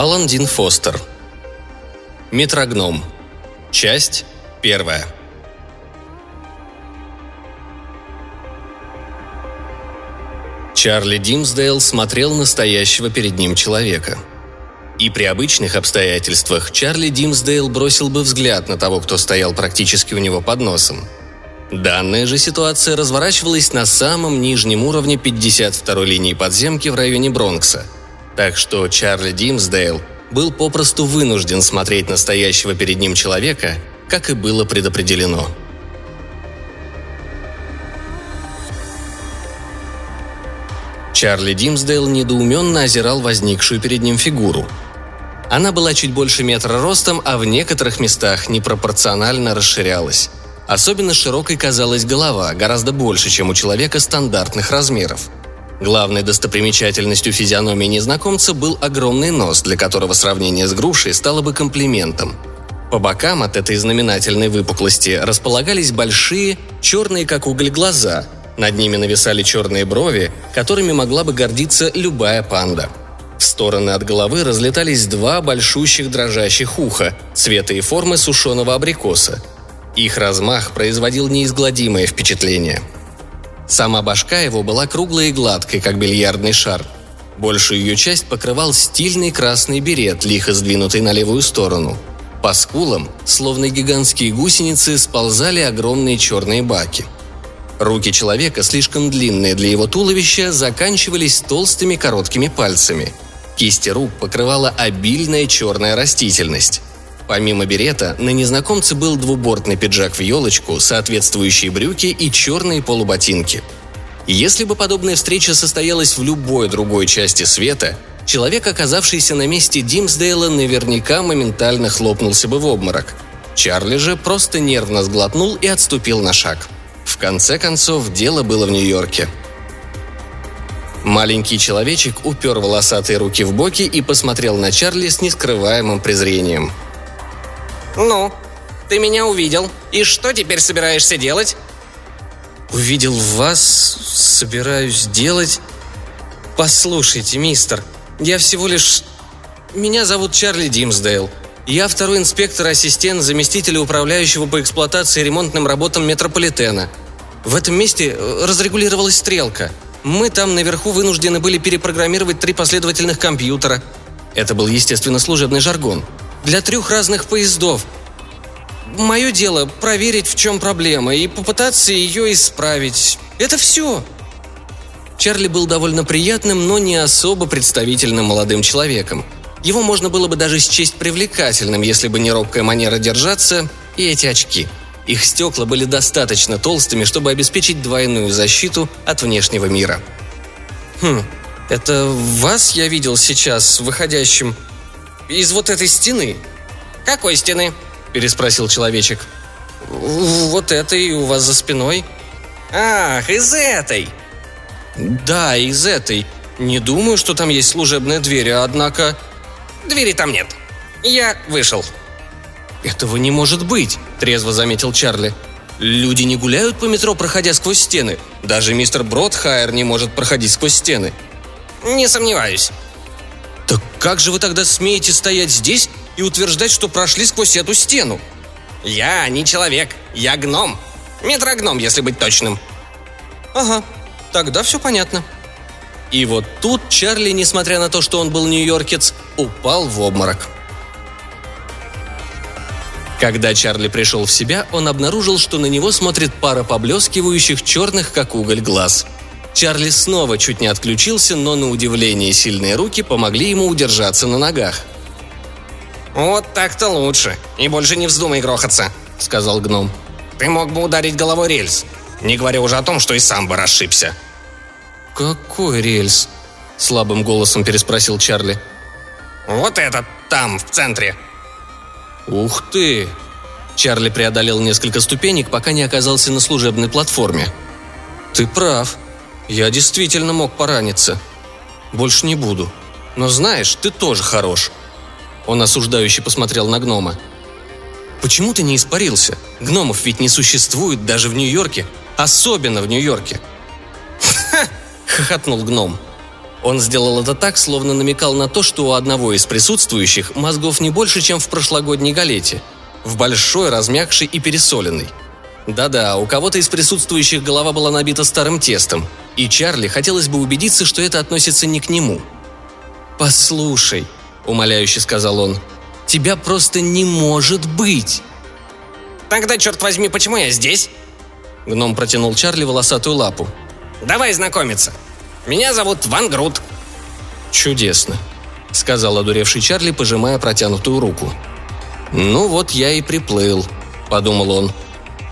Алан Дин Фостер. Метрогном. Часть первая. Чарли Димсдейл смотрел настоящего перед ним человека. И при обычных обстоятельствах Чарли Димсдейл бросил бы взгляд на того, кто стоял практически у него под носом. Данная же ситуация разворачивалась на самом нижнем уровне 52-й линии подземки в районе Бронкса. Так что Чарли Димсдейл был попросту вынужден смотреть настоящего перед ним человека, как и было предопределено. Чарли Димсдейл недоуменно озирал возникшую перед ним фигуру. Она была чуть больше метра ростом, а в некоторых местах непропорционально расширялась. Особенно широкой казалась голова, гораздо больше, чем у человека стандартных размеров. Главной достопримечательностью физиономии незнакомца был огромный нос, для которого сравнение с грушей стало бы комплиментом. По бокам от этой знаменательной выпуклости располагались большие, черные как уголь глаза – над ними нависали черные брови, которыми могла бы гордиться любая панда. В стороны от головы разлетались два большущих дрожащих уха, цвета и формы сушеного абрикоса. Их размах производил неизгладимое впечатление. Сама башка его была круглой и гладкой, как бильярдный шар. Большую ее часть покрывал стильный красный берет, лихо сдвинутый на левую сторону. По скулам, словно гигантские гусеницы, сползали огромные черные баки – Руки человека, слишком длинные для его туловища, заканчивались толстыми короткими пальцами. Кисти рук покрывала обильная черная растительность. Помимо берета, на незнакомце был двубортный пиджак в елочку, соответствующие брюки и черные полуботинки. Если бы подобная встреча состоялась в любой другой части света, человек, оказавшийся на месте Димсдейла, наверняка моментально хлопнулся бы в обморок. Чарли же просто нервно сглотнул и отступил на шаг – в конце концов, дело было в Нью-Йорке. Маленький человечек упер волосатые руки в боки и посмотрел на Чарли с нескрываемым презрением. «Ну, ты меня увидел. И что теперь собираешься делать?» «Увидел вас, собираюсь делать...» «Послушайте, мистер, я всего лишь... Меня зовут Чарли Димсдейл. Я второй инспектор-ассистент заместителя управляющего по эксплуатации и ремонтным работам метрополитена. В этом месте э, разрегулировалась стрелка. Мы там наверху вынуждены были перепрограммировать три последовательных компьютера. Это был, естественно, служебный жаргон. Для трех разных поездов. Мое дело – проверить, в чем проблема, и попытаться ее исправить. Это все. Чарли был довольно приятным, но не особо представительным молодым человеком – его можно было бы даже счесть привлекательным, если бы не робкая манера держаться и эти очки. Их стекла были достаточно толстыми, чтобы обеспечить двойную защиту от внешнего мира. «Хм, это вас я видел сейчас, выходящим из вот этой стены?» «Какой стены?» – переспросил человечек. «Вот этой у вас за спиной». «Ах, из этой!» «Да, из этой. Не думаю, что там есть служебная дверь, однако...» Двери там нет. Я вышел». «Этого не может быть», – трезво заметил Чарли. «Люди не гуляют по метро, проходя сквозь стены. Даже мистер Бродхайер не может проходить сквозь стены». «Не сомневаюсь». «Так как же вы тогда смеете стоять здесь и утверждать, что прошли сквозь эту стену?» «Я не человек, я гном. Метрогном, если быть точным». «Ага, тогда все понятно», и вот тут Чарли, несмотря на то, что он был нью-йоркец, упал в обморок. Когда Чарли пришел в себя, он обнаружил, что на него смотрит пара поблескивающих черных, как уголь, глаз. Чарли снова чуть не отключился, но на удивление сильные руки помогли ему удержаться на ногах. «Вот так-то лучше. И больше не вздумай грохаться», — сказал гном. «Ты мог бы ударить головой рельс. Не говоря уже о том, что и сам бы расшибся», «Какой рельс?» – слабым голосом переспросил Чарли. «Вот этот, там, в центре». «Ух ты!» Чарли преодолел несколько ступенек, пока не оказался на служебной платформе. «Ты прав. Я действительно мог пораниться. Больше не буду. Но знаешь, ты тоже хорош». Он осуждающе посмотрел на гнома. «Почему ты не испарился? Гномов ведь не существует даже в Нью-Йорке. Особенно в Нью-Йорке». «Ха!» хохотнул гном. Он сделал это так, словно намекал на то, что у одного из присутствующих мозгов не больше, чем в прошлогодней галете. В большой, размягшей и пересоленной. Да-да, у кого-то из присутствующих голова была набита старым тестом, и Чарли хотелось бы убедиться, что это относится не к нему. «Послушай», — умоляюще сказал он, — «тебя просто не может быть!» «Тогда, черт возьми, почему я здесь?» Гном протянул Чарли волосатую лапу. «Давай знакомиться. Меня зовут Ван Грут». «Чудесно», — сказал одуревший Чарли, пожимая протянутую руку. «Ну вот я и приплыл», — подумал он.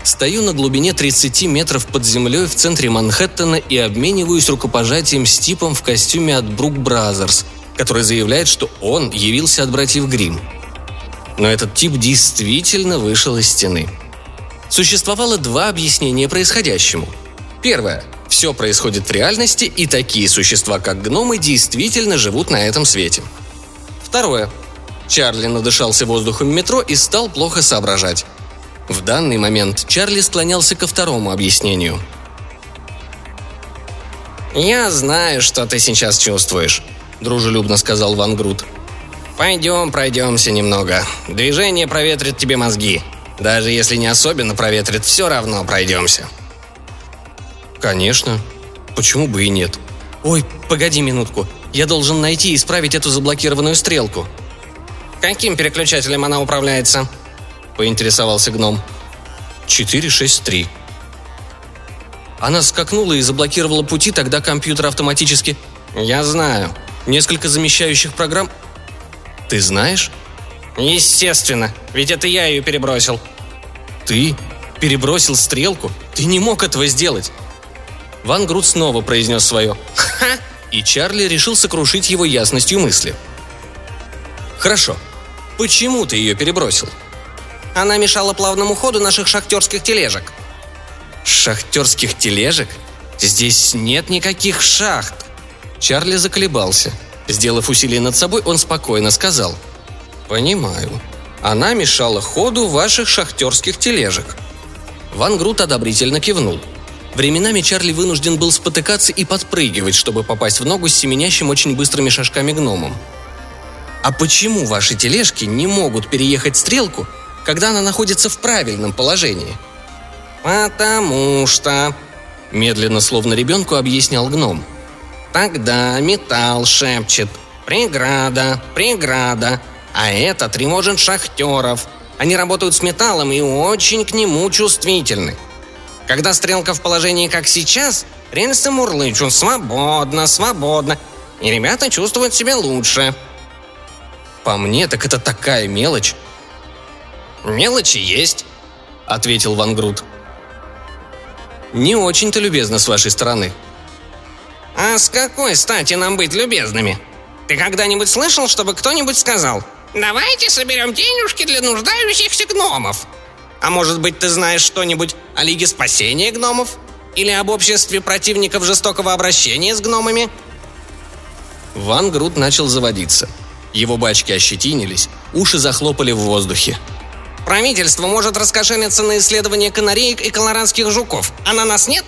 Стою на глубине 30 метров под землей в центре Манхэттена и обмениваюсь рукопожатием с типом в костюме от Brooks Brothers, который заявляет, что он явился от братьев Гримм. Но этот тип действительно вышел из стены. Существовало два объяснения происходящему. Первое. Все происходит в реальности, и такие существа, как гномы, действительно живут на этом свете. Второе. Чарли надышался воздухом метро и стал плохо соображать. В данный момент Чарли склонялся ко второму объяснению. «Я знаю, что ты сейчас чувствуешь», – дружелюбно сказал Ван Грут. «Пойдем, пройдемся немного. Движение проветрит тебе мозги. Даже если не особенно проветрит, все равно пройдемся». «Конечно. Почему бы и нет?» «Ой, погоди минутку. Я должен найти и исправить эту заблокированную стрелку». «Каким переключателем она управляется?» – поинтересовался гном. «463». Она скакнула и заблокировала пути, тогда компьютер автоматически... «Я знаю. Несколько замещающих программ...» «Ты знаешь?» «Естественно, ведь это я ее перебросил». «Ты? Перебросил стрелку? Ты не мог этого сделать!» Ван Грут снова произнес свое «Ха!» и Чарли решил сокрушить его ясностью мысли. «Хорошо. Почему ты ее перебросил?» Она мешала плавному ходу наших шахтерских тележек. Шахтерских тележек? Здесь нет никаких шахт. Чарли заколебался. Сделав усилие над собой, он спокойно сказал. «Понимаю. Она мешала ходу ваших шахтерских тележек». Ван Грут одобрительно кивнул. Временами Чарли вынужден был спотыкаться и подпрыгивать, чтобы попасть в ногу с семенящим очень быстрыми шажками гномом. «А почему ваши тележки не могут переехать стрелку, когда она находится в правильном положении?» «Потому что...» – медленно, словно ребенку, объяснял гном. «Тогда металл шепчет. Преграда, преграда. А это тревожит шахтеров. Они работают с металлом и очень к нему чувствительны. Когда стрелка в положении, как сейчас, рельсы мурлычут свободно, свободно, и ребята чувствуют себя лучше. По мне, так это такая мелочь. «Мелочи есть», — ответил Ван Грут. «Не очень-то любезно с вашей стороны». «А с какой стати нам быть любезными? Ты когда-нибудь слышал, чтобы кто-нибудь сказал «Давайте соберем денежки для нуждающихся гномов»? А может быть, ты знаешь что-нибудь о Лиге спасения гномов? Или об обществе противников жестокого обращения с гномами?» Ван Грут начал заводиться. Его бачки ощетинились, уши захлопали в воздухе. Правительство может раскошелиться на исследование канареек и колорадских жуков, а на нас нет?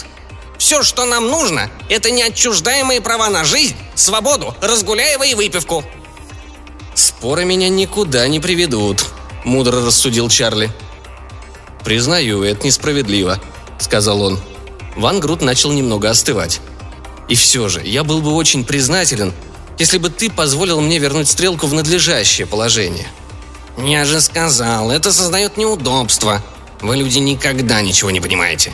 Все, что нам нужно, это неотчуждаемые права на жизнь, свободу, разгуляева и выпивку. «Споры меня никуда не приведут», — мудро рассудил Чарли. «Признаю, это несправедливо», — сказал он. Ван Грут начал немного остывать. «И все же, я был бы очень признателен, если бы ты позволил мне вернуть стрелку в надлежащее положение». «Я же сказал, это создает неудобства. Вы, люди, никогда ничего не понимаете.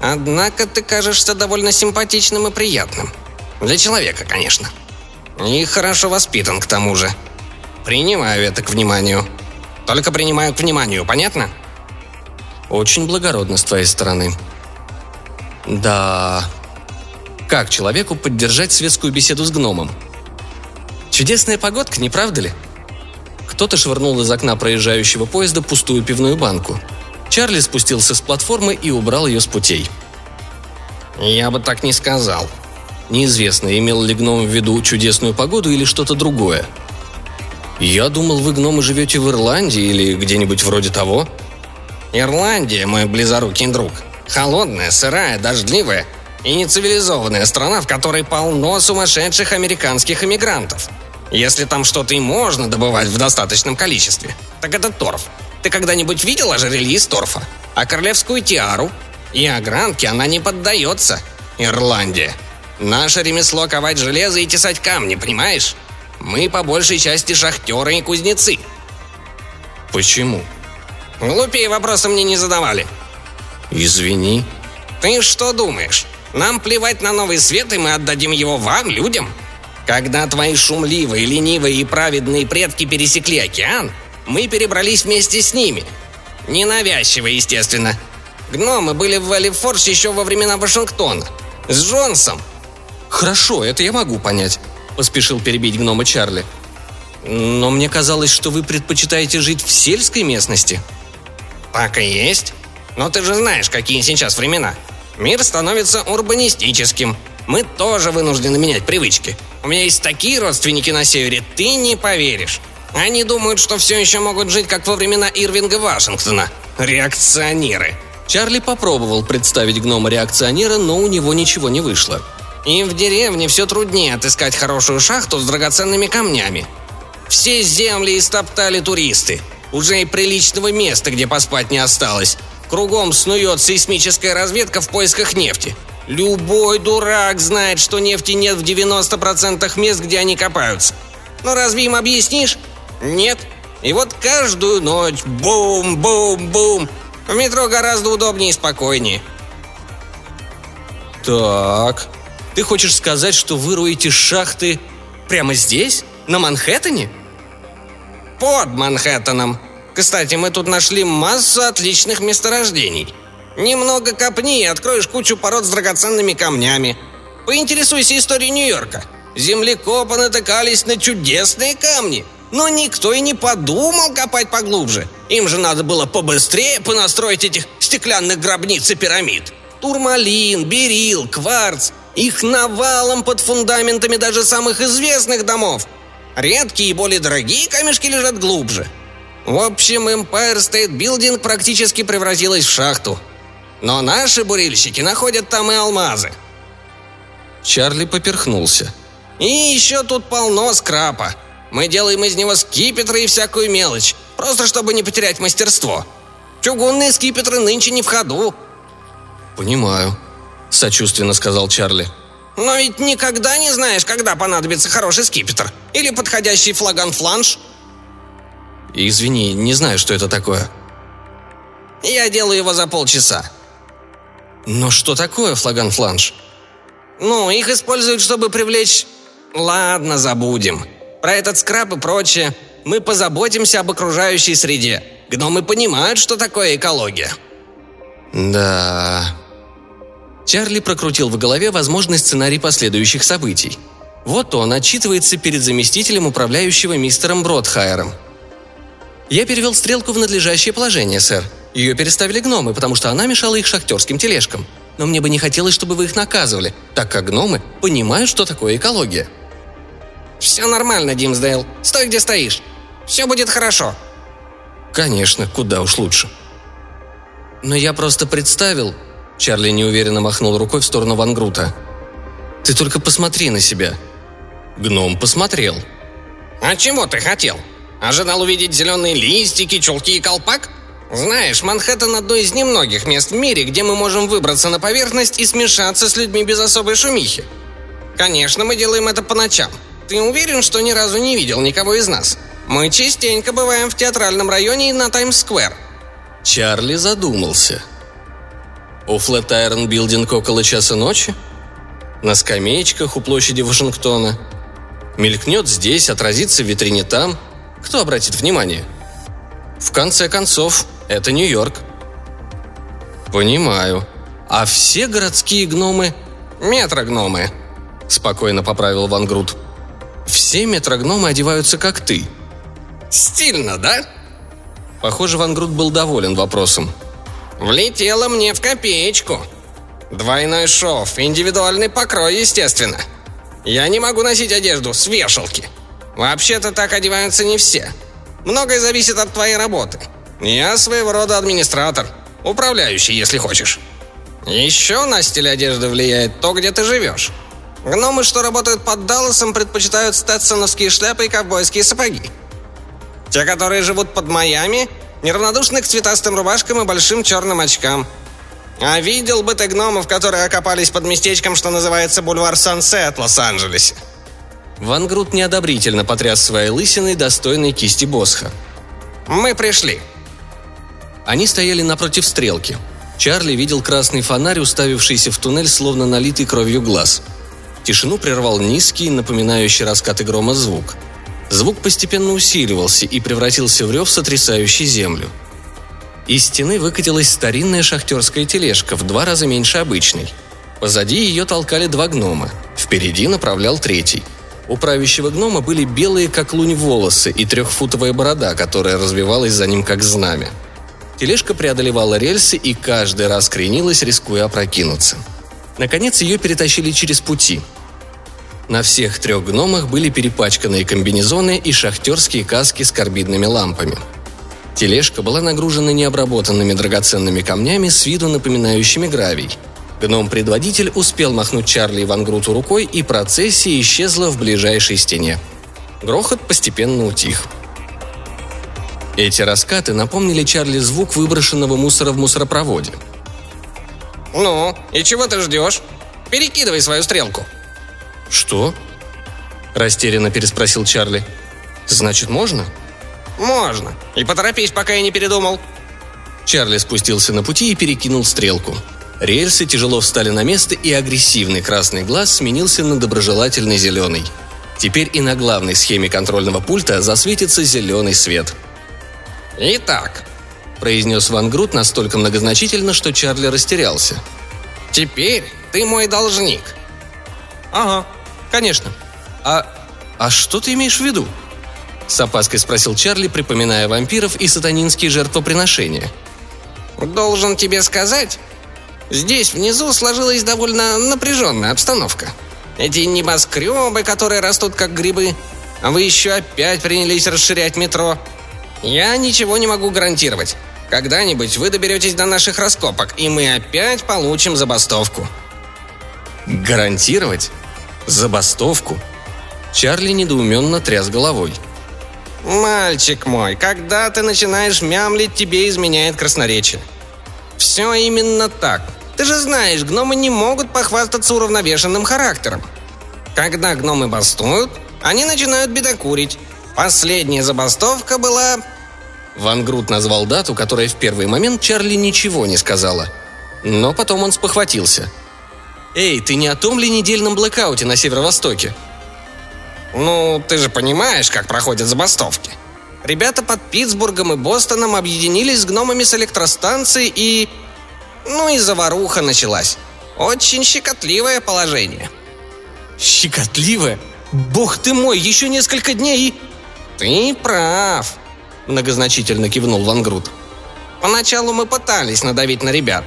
Однако ты кажешься довольно симпатичным и приятным. Для человека, конечно. И хорошо воспитан, к тому же. Принимаю это к вниманию. Только принимаю к вниманию, понятно?» «Очень благородно с твоей стороны». «Да...» Как человеку поддержать светскую беседу с гномом? Чудесная погодка, не правда ли? Кто-то швырнул из окна проезжающего поезда пустую пивную банку. Чарли спустился с платформы и убрал ее с путей. «Я бы так не сказал». Неизвестно, имел ли гном в виду чудесную погоду или что-то другое. «Я думал, вы, гномы, живете в Ирландии или где-нибудь вроде того?» «Ирландия, мой близорукий друг. Холодная, сырая, дождливая. И не цивилизованная страна, в которой полно сумасшедших американских иммигрантов. Если там что-то и можно добывать в достаточном количестве, так это торф. Ты когда-нибудь видел ожерелье из торфа? А королевскую тиару? И огранке она не поддается. Ирландия. Наше ремесло ковать железо и тесать камни, понимаешь? Мы по большей части шахтеры и кузнецы. Почему? Глупее вопроса мне не задавали. Извини. Ты что думаешь? Нам плевать на новый свет, и мы отдадим его вам, людям? Когда твои шумливые, ленивые и праведные предки пересекли океан, мы перебрались вместе с ними. Ненавязчиво, естественно. Гномы были в Валифорс еще во времена Вашингтона. С Джонсом. Хорошо, это я могу понять, поспешил перебить гнома Чарли. Но мне казалось, что вы предпочитаете жить в сельской местности. Так и есть. Но ты же знаешь, какие сейчас времена. Мир становится урбанистическим. Мы тоже вынуждены менять привычки. У меня есть такие родственники на севере, ты не поверишь. Они думают, что все еще могут жить, как во времена Ирвинга Вашингтона. Реакционеры. Чарли попробовал представить гнома-реакционера, но у него ничего не вышло. Им в деревне все труднее отыскать хорошую шахту с драгоценными камнями. Все земли истоптали туристы. Уже и приличного места, где поспать не осталось. Кругом снует сейсмическая разведка в поисках нефти. Любой дурак знает, что нефти нет в 90% мест, где они копаются. Но разве им объяснишь? Нет. И вот каждую ночь бум-бум-бум. В метро гораздо удобнее и спокойнее. Так, ты хочешь сказать, что вы роете шахты прямо здесь? На Манхэттене? Под Манхэттеном. Кстати, мы тут нашли массу отличных месторождений. Немного копни и откроешь кучу пород с драгоценными камнями. Поинтересуйся историей Нью-Йорка. Землекопы натыкались на чудесные камни – но никто и не подумал копать поглубже. Им же надо было побыстрее понастроить этих стеклянных гробниц и пирамид. Турмалин, берил, кварц. Их навалом под фундаментами даже самых известных домов. Редкие и более дорогие камешки лежат глубже. В общем, Empire State Building практически превратилась в шахту. Но наши бурильщики находят там и алмазы. Чарли поперхнулся. И еще тут полно скрапа. Мы делаем из него скипетры и всякую мелочь, просто чтобы не потерять мастерство. Чугунные скипетры нынче не в ходу». «Понимаю», — сочувственно сказал Чарли. «Но ведь никогда не знаешь, когда понадобится хороший скипетр или подходящий флаган-фланш». «Извини, не знаю, что это такое». «Я делаю его за полчаса». «Но что такое флаган-фланш?» «Ну, их используют, чтобы привлечь...» «Ладно, забудем», про этот скраб и прочее. Мы позаботимся об окружающей среде. Гномы понимают, что такое экология». «Да...» Чарли прокрутил в голове возможный сценарий последующих событий. Вот он отчитывается перед заместителем управляющего мистером Бродхайером. «Я перевел стрелку в надлежащее положение, сэр. Ее переставили гномы, потому что она мешала их шахтерским тележкам. Но мне бы не хотелось, чтобы вы их наказывали, так как гномы понимают, что такое экология». «Все нормально, Димсдейл. Стой, где стоишь. Все будет хорошо». «Конечно, куда уж лучше». «Но я просто представил...» Чарли неуверенно махнул рукой в сторону Вангрута. «Ты только посмотри на себя». Гном посмотрел. «А чего ты хотел? Ожидал увидеть зеленые листики, чулки и колпак? Знаешь, Манхэттен – одно из немногих мест в мире, где мы можем выбраться на поверхность и смешаться с людьми без особой шумихи. Конечно, мы делаем это по ночам – ты уверен, что ни разу не видел никого из нас? Мы частенько бываем в театральном районе и на Таймс-сквер». Чарли задумался. У Флетайрон Билдинг около часа ночи? На скамеечках у площади Вашингтона? Мелькнет здесь, отразится в витрине там? Кто обратит внимание? В конце концов, это Нью-Йорк. Понимаю. А все городские гномы – метрогномы, спокойно поправил Ван Грут. Все метрогномы одеваются как ты». «Стильно, да?» Похоже, Ван Грут был доволен вопросом. «Влетело мне в копеечку. Двойной шов, индивидуальный покрой, естественно. Я не могу носить одежду с вешалки. Вообще-то так одеваются не все. Многое зависит от твоей работы. Я своего рода администратор. Управляющий, если хочешь. Еще на стиль одежды влияет то, где ты живешь. Гномы, что работают под Далласом, предпочитают стетсоновские шляпы и ковбойские сапоги. Те, которые живут под Майами, неравнодушны к цветастым рубашкам и большим черным очкам. А видел бы ты гномов, которые окопались под местечком, что называется Бульвар Сансет в Лос-Анджелесе. Ван Грут неодобрительно потряс своей лысиной достойной кисти Босха. «Мы пришли». Они стояли напротив стрелки. Чарли видел красный фонарь, уставившийся в туннель, словно налитый кровью глаз. Тишину прервал низкий, напоминающий раскаты грома звук. Звук постепенно усиливался и превратился в рев, сотрясающий землю. Из стены выкатилась старинная шахтерская тележка, в два раза меньше обычной. Позади ее толкали два гнома. Впереди направлял третий – у правящего гнома были белые, как лунь, волосы и трехфутовая борода, которая развивалась за ним, как знамя. Тележка преодолевала рельсы и каждый раз кренилась, рискуя опрокинуться. Наконец ее перетащили через пути. На всех трех гномах были перепачканные комбинезоны и шахтерские каски с карбидными лампами. Тележка была нагружена необработанными драгоценными камнями с виду напоминающими гравий – Гном-предводитель успел махнуть Чарли и Ван Груту рукой, и процессия исчезла в ближайшей стене. Грохот постепенно утих. Эти раскаты напомнили Чарли звук выброшенного мусора в мусоропроводе. «Ну, и чего ты ждешь? Перекидывай свою стрелку». «Что?» – растерянно переспросил Чарли. «Значит, можно?» «Можно. И поторопись, пока я не передумал». Чарли спустился на пути и перекинул стрелку – Рельсы тяжело встали на место, и агрессивный красный глаз сменился на доброжелательный зеленый. Теперь и на главной схеме контрольного пульта засветится зеленый свет. «Итак», – произнес Ван Грут настолько многозначительно, что Чарли растерялся. «Теперь ты мой должник». «Ага, конечно. А, а что ты имеешь в виду?» С опаской спросил Чарли, припоминая вампиров и сатанинские жертвоприношения. «Должен тебе сказать, Здесь внизу сложилась довольно напряженная обстановка. Эти небоскребы, которые растут как грибы. А вы еще опять принялись расширять метро. Я ничего не могу гарантировать. Когда-нибудь вы доберетесь до наших раскопок, и мы опять получим забастовку. Гарантировать? Забастовку? Чарли недоуменно тряс головой. «Мальчик мой, когда ты начинаешь мямлить, тебе изменяет красноречие. Все именно так. Ты же знаешь, гномы не могут похвастаться уравновешенным характером. Когда гномы бастуют, они начинают бедокурить. Последняя забастовка была... Ван Грут назвал дату, которая в первый момент Чарли ничего не сказала. Но потом он спохватился. «Эй, ты не о том ли недельном блэкауте на северо-востоке?» «Ну, ты же понимаешь, как проходят забастовки. Ребята под Питтсбургом и Бостоном объединились с гномами с электростанции и ну и заваруха началась. Очень щекотливое положение. Щекотливое? Бог ты мой, еще несколько дней и... Ты прав, многозначительно кивнул Вангрут. Поначалу мы пытались надавить на ребят.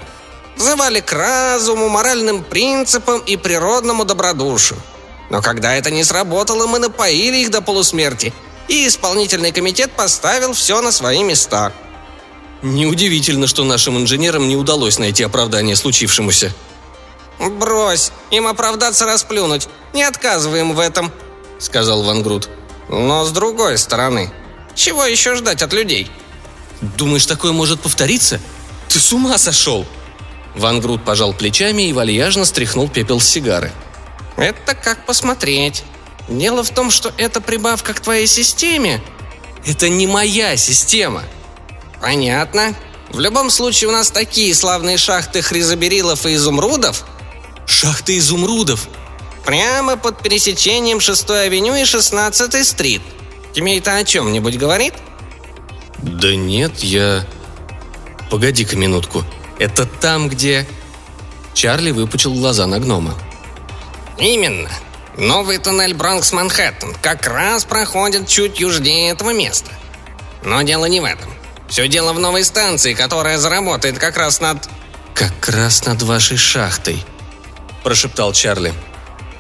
Взывали к разуму, моральным принципам и природному добродушию. Но когда это не сработало, мы напоили их до полусмерти, и исполнительный комитет поставил все на свои места – Неудивительно, что нашим инженерам не удалось найти оправдание случившемуся. «Брось, им оправдаться расплюнуть. Не отказываем в этом», — сказал Ван Грут. «Но с другой стороны, чего еще ждать от людей?» «Думаешь, такое может повториться? Ты с ума сошел!» Ван Грут пожал плечами и вальяжно стряхнул пепел с сигары. «Это как посмотреть. Дело в том, что это прибавка к твоей системе». «Это не моя система», «Понятно. В любом случае у нас такие славные шахты хризоберилов и изумрудов». «Шахты изумрудов?» «Прямо под пересечением 6-й авеню и 16-й стрит. Тебе это о чем-нибудь говорит?» «Да нет, я...» «Погоди-ка минутку. Это там, где...» Чарли выпучил глаза на гнома. «Именно. Новый туннель Бронкс-Манхэттен как раз проходит чуть южнее этого места. Но дело не в этом. Все дело в новой станции, которая заработает как раз над...» «Как раз над вашей шахтой», – прошептал Чарли.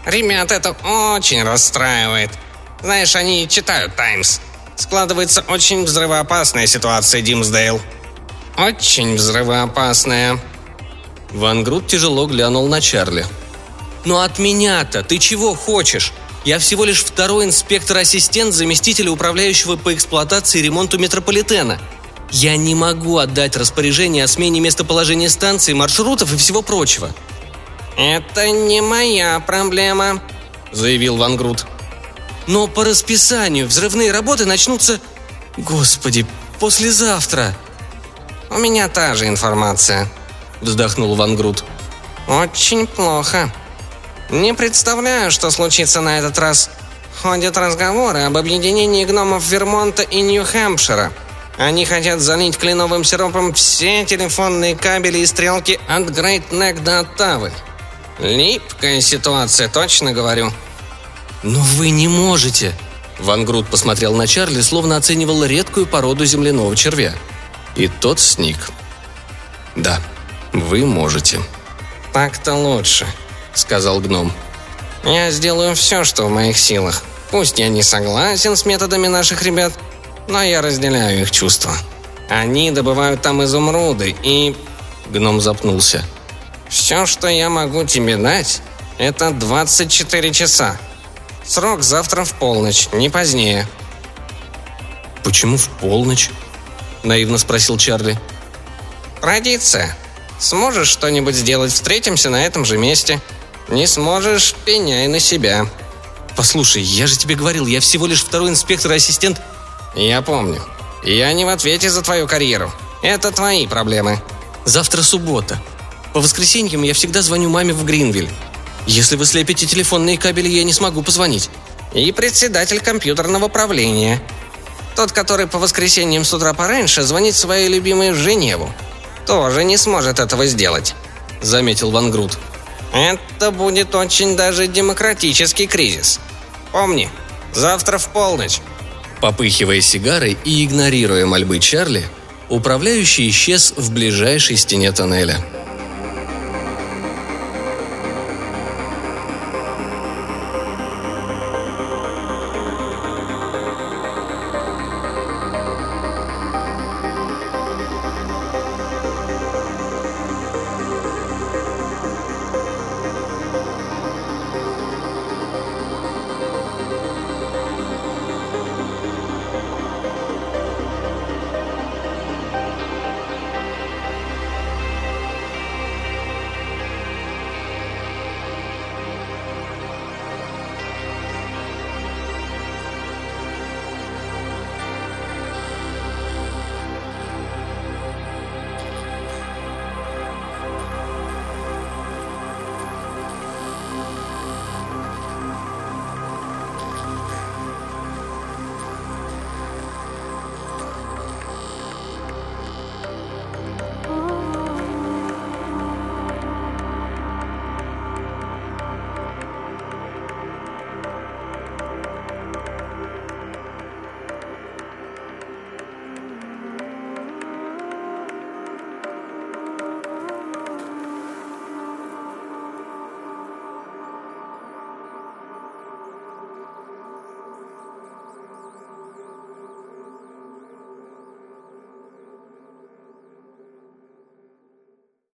«Ребят, это очень расстраивает. Знаешь, они читают «Таймс». Складывается очень взрывоопасная ситуация, Димсдейл. Очень взрывоопасная». Ван Грут тяжело глянул на Чарли. «Но от меня-то ты чего хочешь? Я всего лишь второй инспектор-ассистент заместителя управляющего по эксплуатации и ремонту метрополитена. Я не могу отдать распоряжение о смене местоположения станции, маршрутов и всего прочего». «Это не моя проблема», — заявил Ван Грут. «Но по расписанию взрывные работы начнутся... Господи, послезавтра!» «У меня та же информация», — вздохнул Ван Грут. «Очень плохо. Не представляю, что случится на этот раз. Ходят разговоры об объединении гномов Вермонта и Нью-Хэмпшира. Они хотят залить кленовым сиропом все телефонные кабели и стрелки от Грейт Нек до Оттавы. Липкая ситуация, точно говорю». «Но вы не можете!» Ван Грут посмотрел на Чарли, словно оценивал редкую породу земляного червя. И тот сник. «Да, вы можете». «Так-то лучше», — сказал гном. «Я сделаю все, что в моих силах. Пусть я не согласен с методами наших ребят, но я разделяю их чувства. Они добывают там изумруды, и...» Гном запнулся. «Все, что я могу тебе дать, это 24 часа. Срок завтра в полночь, не позднее». «Почему в полночь?» – наивно спросил Чарли. «Традиция. Сможешь что-нибудь сделать, встретимся на этом же месте. Не сможешь, пеняй на себя». «Послушай, я же тебе говорил, я всего лишь второй инспектор-ассистент». «Я помню. Я не в ответе за твою карьеру. Это твои проблемы». «Завтра суббота. По воскресеньям я всегда звоню маме в Гринвиль. Если вы слепите телефонные кабели, я не смогу позвонить». «И председатель компьютерного правления. Тот, который по воскресеньям с утра пораньше звонит своей любимой в Женеву. Тоже не сможет этого сделать», — заметил Ван Грут. «Это будет очень даже демократический кризис. Помни, завтра в полночь». Попыхивая сигарой и игнорируя мольбы Чарли, управляющий исчез в ближайшей стене тоннеля.